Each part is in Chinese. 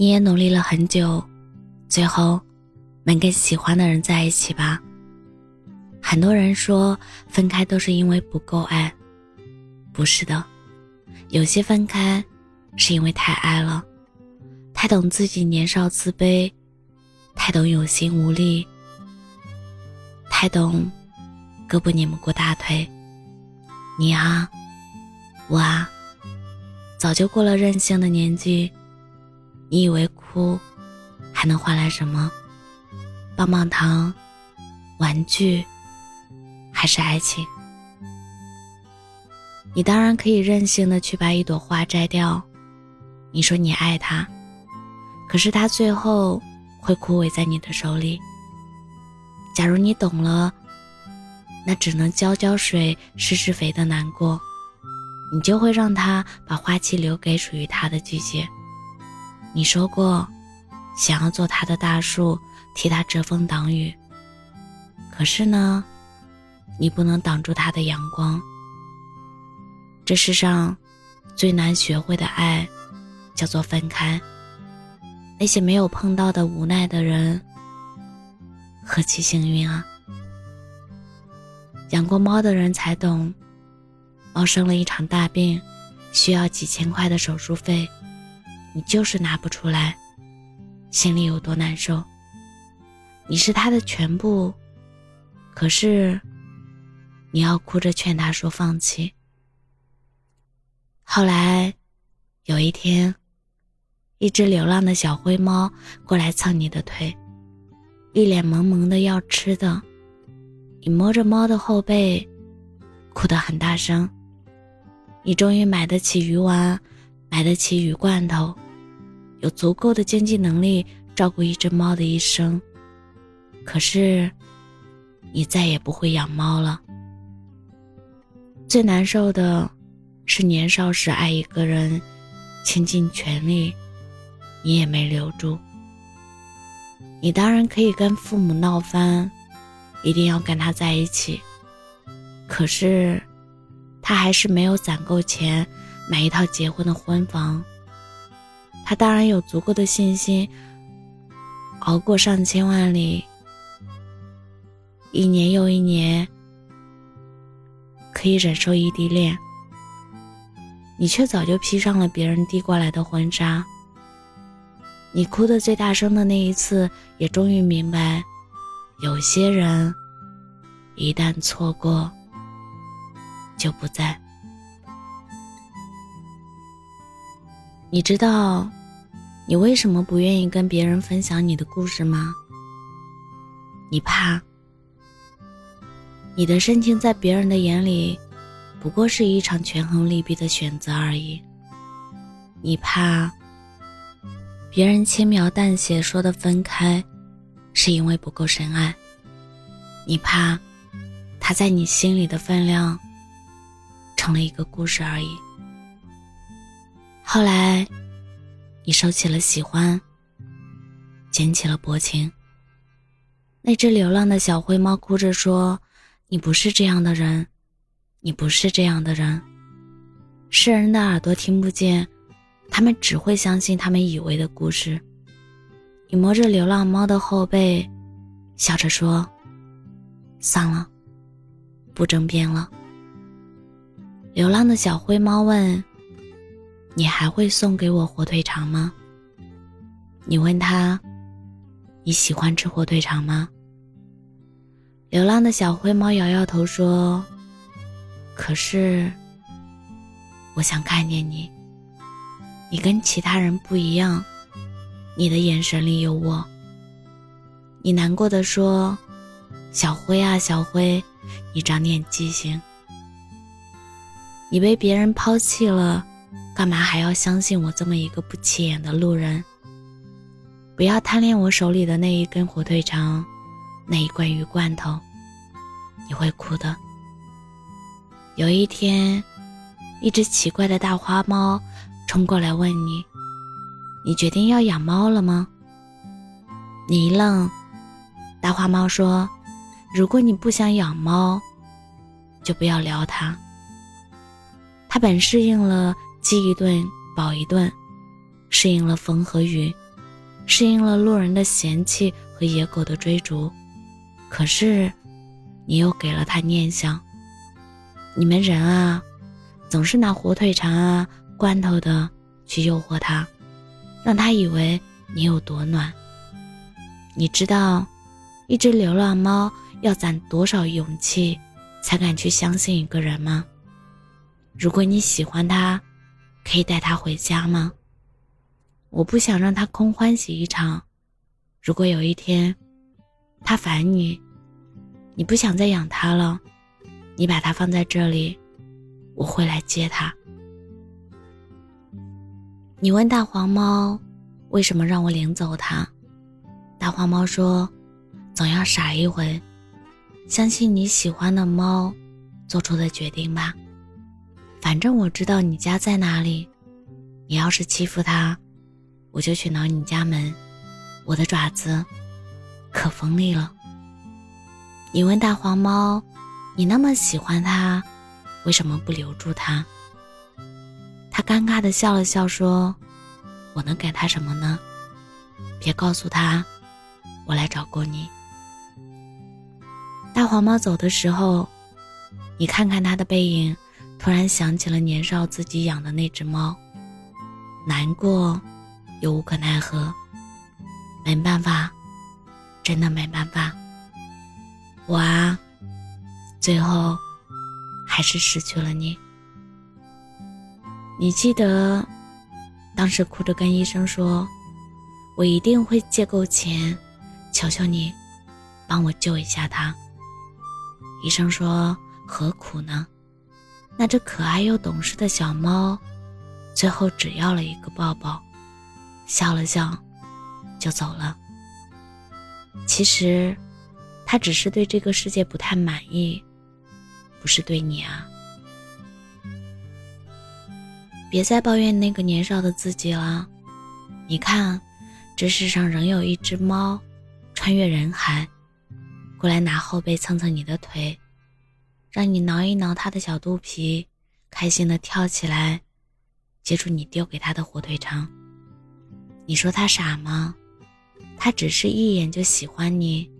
你也努力了很久，最后能跟喜欢的人在一起吧？很多人说分开都是因为不够爱，不是的，有些分开是因为太爱了，太懂自己年少自卑，太懂有心无力，太懂胳膊拧不过大腿。你啊，我啊，早就过了任性的年纪。你以为哭还能换来什么？棒棒糖、玩具，还是爱情？你当然可以任性的去把一朵花摘掉。你说你爱它，可是它最后会枯萎在你的手里。假如你懂了，那只能浇浇水、施施肥的难过，你就会让它把花期留给属于它的季节。你说过，想要做他的大树，替他遮风挡雨。可是呢，你不能挡住他的阳光。这世上最难学会的爱，叫做分开。那些没有碰到的无奈的人，何其幸运啊！养过猫的人才懂，猫生了一场大病，需要几千块的手术费。你就是拿不出来，心里有多难受。你是他的全部，可是你要哭着劝他说放弃。后来有一天，一只流浪的小灰猫过来蹭你的腿，一脸萌萌的要吃的。你摸着猫的后背，哭得很大声。你终于买得起鱼丸。买得起鱼罐头，有足够的经济能力照顾一只猫的一生，可是，你再也不会养猫了。最难受的，是年少时爱一个人，倾尽全力，你也没留住。你当然可以跟父母闹翻，一定要跟他在一起，可是，他还是没有攒够钱。买一套结婚的婚房，他当然有足够的信心熬过上千万里，一年又一年，可以忍受异地恋。你却早就披上了别人递过来的婚纱。你哭的最大声的那一次，也终于明白，有些人一旦错过，就不在。你知道，你为什么不愿意跟别人分享你的故事吗？你怕，你的深情在别人的眼里，不过是一场权衡利弊的选择而已。你怕，别人轻描淡写说的分开，是因为不够深爱。你怕，他在你心里的分量，成了一个故事而已。后来，你收起了喜欢，捡起了薄情。那只流浪的小灰猫哭着说：“你不是这样的人，你不是这样的人。”世人的耳朵听不见，他们只会相信他们以为的故事。你摸着流浪猫的后背，笑着说：“算了，不争辩了。”流浪的小灰猫问。你还会送给我火腿肠吗？你问他，你喜欢吃火腿肠吗？流浪的小灰猫摇摇头说：“可是，我想看见你。你跟其他人不一样，你的眼神里有我。”你难过的说：“小灰啊，小灰，你长点记性。你被别人抛弃了。”干嘛还要相信我这么一个不起眼的路人？不要贪恋我手里的那一根火腿肠，那一罐鱼罐头，你会哭的。有一天，一只奇怪的大花猫冲过来问你：“你决定要养猫了吗？”你一愣，大花猫说：“如果你不想养猫，就不要撩它。”它本适应了。饥一顿饱一顿，适应了风和雨，适应了路人的嫌弃和野狗的追逐，可是，你又给了他念想。你们人啊，总是拿火腿肠啊、罐头的去诱惑他，让他以为你有多暖。你知道，一只流浪猫要攒多少勇气，才敢去相信一个人吗？如果你喜欢他，可以带他回家吗？我不想让他空欢喜一场。如果有一天，他烦你，你不想再养他了，你把它放在这里，我会来接他。你问大黄猫，为什么让我领走它？大黄猫说，总要傻一回，相信你喜欢的猫做出的决定吧。反正我知道你家在哪里，你要是欺负它。我就去挠你家门，我的爪子可锋利了。你问大黄猫：“你那么喜欢它，为什么不留住它？”它尴尬的笑了笑，说：“我能给它什么呢？别告诉他，我来找过你。”大黄猫走的时候，你看看它的背影，突然想起了年少自己养的那只猫，难过。又无可奈何，没办法，真的没办法。我啊，最后还是失去了你。你记得当时哭着跟医生说：“我一定会借够钱，求求你，帮我救一下他。”医生说：“何苦呢？那只可爱又懂事的小猫，最后只要了一个抱抱。”笑了笑，就走了。其实，他只是对这个世界不太满意，不是对你啊。别再抱怨那个年少的自己了。你看，这世上仍有一只猫，穿越人海，过来拿后背蹭蹭你的腿，让你挠一挠他的小肚皮，开心的跳起来，接住你丢给他的火腿肠。你说他傻吗？他只是一眼就喜欢你，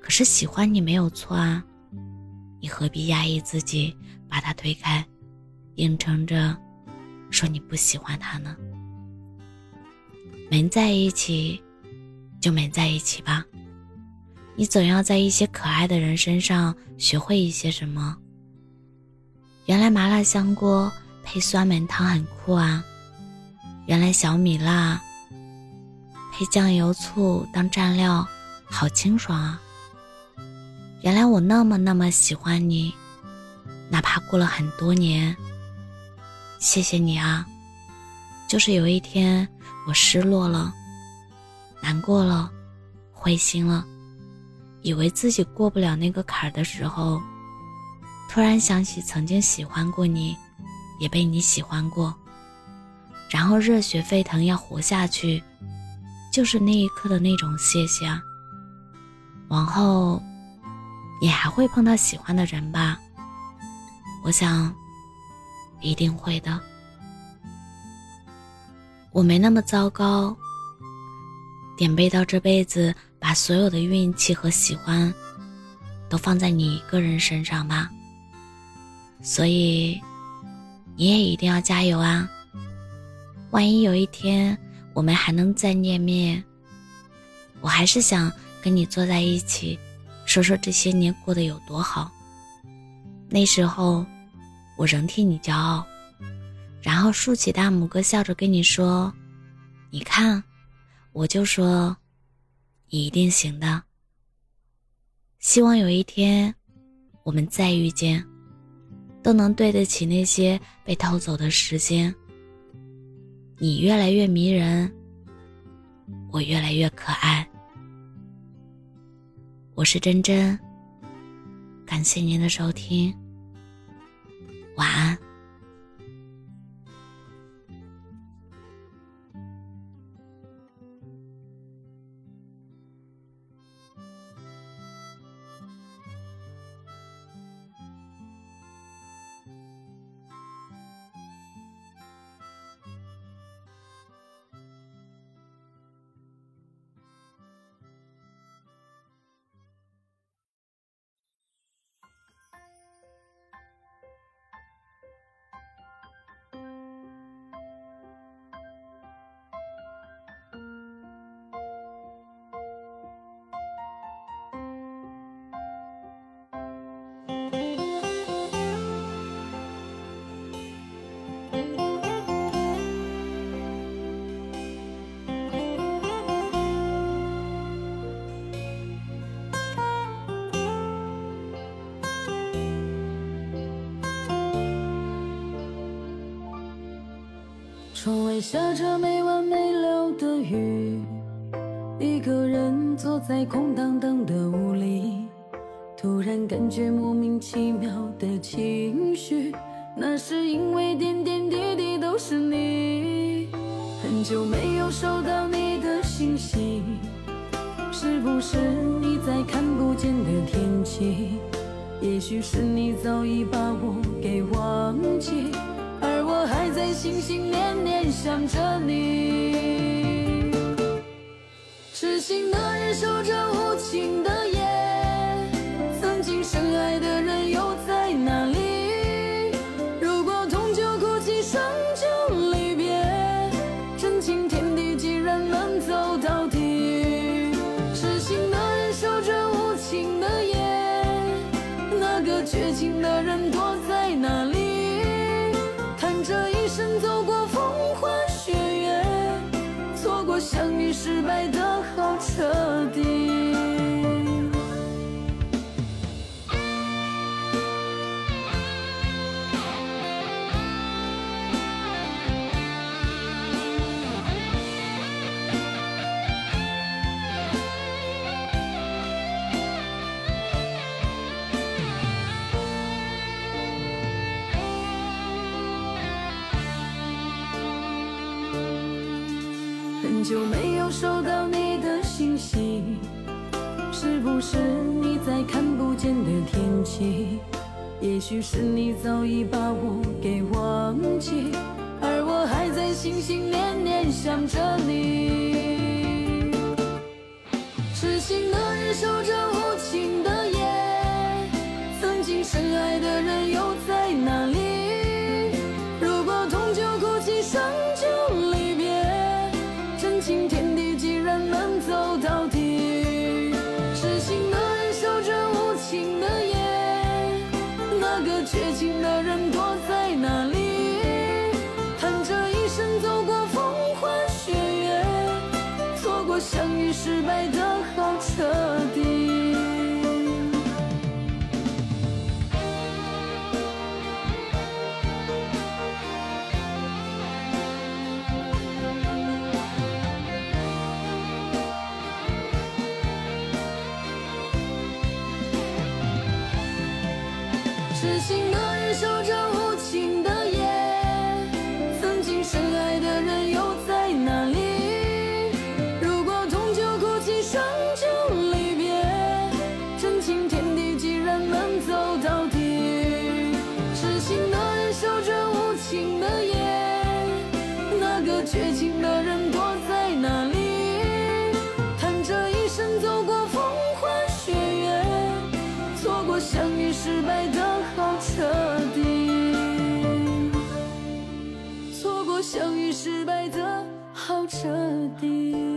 可是喜欢你没有错啊，你何必压抑自己把他推开，硬撑着说你不喜欢他呢？没在一起，就没在一起吧。你总要在一些可爱的人身上学会一些什么。原来麻辣香锅配酸梅汤很酷啊。原来小米辣配酱油醋当蘸料，好清爽啊！原来我那么那么喜欢你，哪怕过了很多年。谢谢你啊！就是有一天我失落了、难过了、灰心了，以为自己过不了那个坎儿的时候，突然想起曾经喜欢过你，也被你喜欢过。然后热血沸腾，要活下去，就是那一刻的那种谢谢。往后，你还会碰到喜欢的人吧？我想，一定会的。我没那么糟糕，点背到这辈子，把所有的运气和喜欢，都放在你一个人身上吧。所以，你也一定要加油啊！万一有一天我们还能再见面，我还是想跟你坐在一起，说说这些年过得有多好。那时候，我仍替你骄傲，然后竖起大拇哥，笑着跟你说：“你看，我就说，你一定行的。”希望有一天，我们再遇见，都能对得起那些被偷走的时间。你越来越迷人，我越来越可爱。我是真真，感谢您的收听，晚安。窗外下着没完没了的雨，一个人坐在空荡荡的屋里，突然感觉莫名其妙的情绪，那是因为点点滴滴都是你。很久没有收到你的信息，是不是你在看不见的天气？也许是你早已把我给忘记。还在心心念念想着你，痴心的人守着无情的夜，曾经久没有收到你的信息，是不是你在看不见的天气？也许是你早已把我给忘记，而我还在心心念念想着你。痴心的人守着无情的夜，曾经深爱的人又彻底。